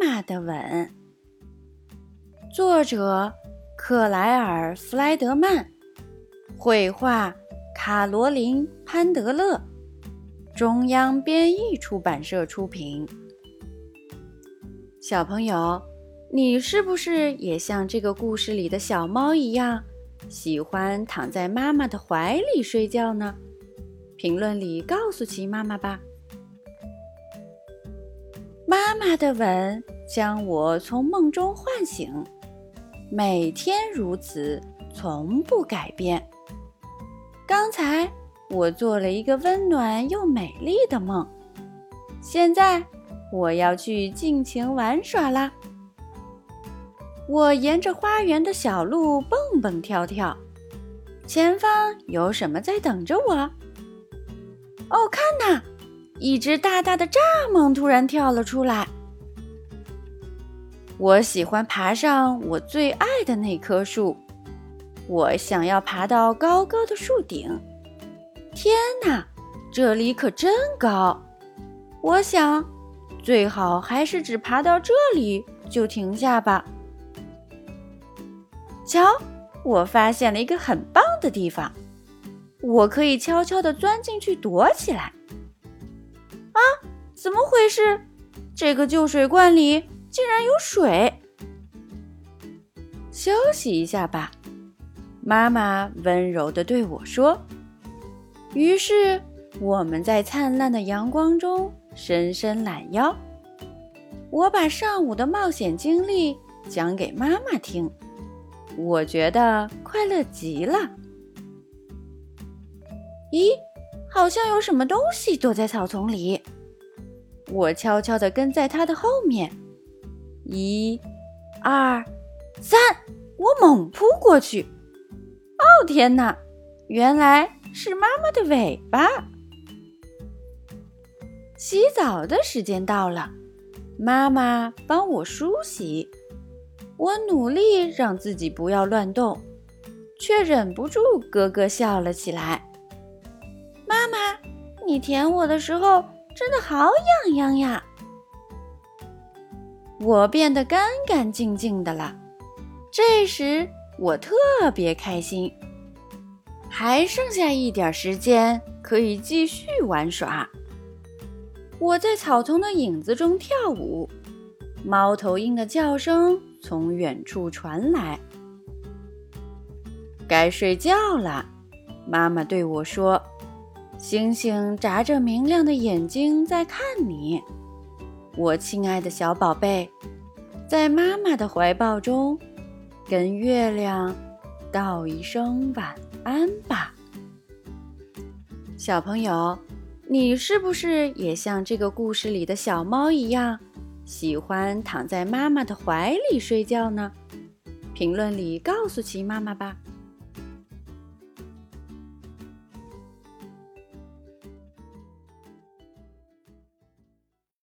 妈的吻》，作者克莱尔·弗莱德曼，绘画卡罗琳·潘德勒，中央编译出版社出品。小朋友，你是不是也像这个故事里的小猫一样，喜欢躺在妈妈的怀里睡觉呢？评论里告诉琪妈妈吧。妈的吻将我从梦中唤醒，每天如此，从不改变。刚才我做了一个温暖又美丽的梦，现在我要去尽情玩耍啦。我沿着花园的小路蹦蹦跳跳，前方有什么在等着我？哦，看呐！一只大大的蚱蜢突然跳了出来。我喜欢爬上我最爱的那棵树，我想要爬到高高的树顶。天哪，这里可真高！我想，最好还是只爬到这里就停下吧。瞧，我发现了一个很棒的地方，我可以悄悄地钻进去躲起来。怎么回事？这个旧水罐里竟然有水！休息一下吧，妈妈温柔地对我说。于是我们在灿烂的阳光中伸伸懒腰。我把上午的冒险经历讲给妈妈听，我觉得快乐极了。咦？好像有什么东西躲在草丛里，我悄悄地跟在他的后面。一、二、三，我猛扑过去。哦天哪，原来是妈妈的尾巴！洗澡的时间到了，妈妈帮我梳洗。我努力让自己不要乱动，却忍不住咯咯笑了起来。妈妈，你舔我的时候真的好痒痒呀！我变得干干净净的了。这时我特别开心，还剩下一点时间可以继续玩耍。我在草丛的影子中跳舞，猫头鹰的叫声从远处传来。该睡觉了，妈妈对我说。星星眨着明亮的眼睛在看你，我亲爱的小宝贝，在妈妈的怀抱中，跟月亮道一声晚安吧。小朋友，你是不是也像这个故事里的小猫一样，喜欢躺在妈妈的怀里睡觉呢？评论里告诉奇妈妈吧。